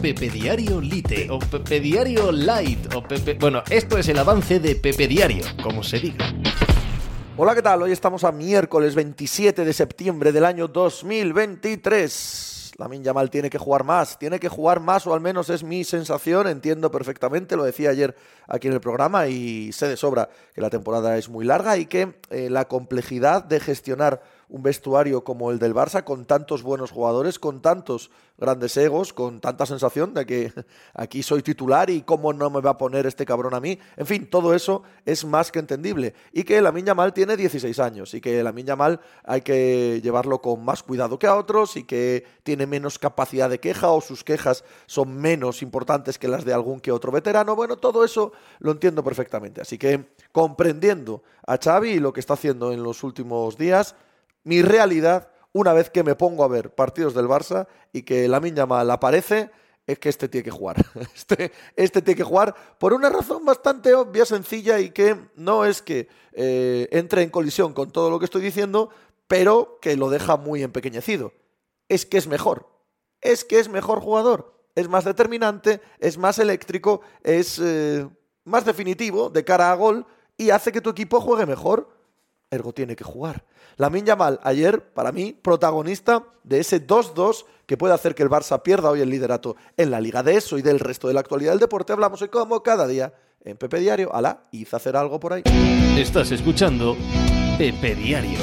Pepe Diario Lite o Pepe Diario Light o Pepe... Bueno, esto es el avance de Pepe Diario, como se diga. Hola, ¿qué tal? Hoy estamos a miércoles 27 de septiembre del año 2023. Lamin Yamal tiene que jugar más, tiene que jugar más, o al menos es mi sensación, entiendo perfectamente, lo decía ayer aquí en el programa y sé de sobra que la temporada es muy larga y que eh, la complejidad de gestionar un vestuario como el del Barça, con tantos buenos jugadores, con tantos grandes egos, con tanta sensación de que aquí soy titular y cómo no me va a poner este cabrón a mí. En fin, todo eso es más que entendible. Y que la Miña Mal tiene 16 años y que la Miña Mal hay que llevarlo con más cuidado que a otros y que tiene menos capacidad de queja o sus quejas son menos importantes que las de algún que otro veterano. Bueno, todo eso lo entiendo perfectamente. Así que comprendiendo a Xavi y lo que está haciendo en los últimos días, mi realidad, una vez que me pongo a ver partidos del Barça y que la miña mal aparece, es que este tiene que jugar. Este, este tiene que jugar por una razón bastante obvia, sencilla y que no es que eh, entre en colisión con todo lo que estoy diciendo, pero que lo deja muy empequeñecido. Es que es mejor. Es que es mejor jugador. Es más determinante, es más eléctrico, es eh, más definitivo de cara a gol y hace que tu equipo juegue mejor. Ergo tiene que jugar. Lamin Yamal, ayer, para mí, protagonista de ese 2-2 que puede hacer que el Barça pierda hoy el liderato en la Liga de eso y del resto de la actualidad del deporte. Hablamos hoy como cada día en Pepe Diario. Alá, hice hacer algo por ahí. Estás escuchando Pepe Diario.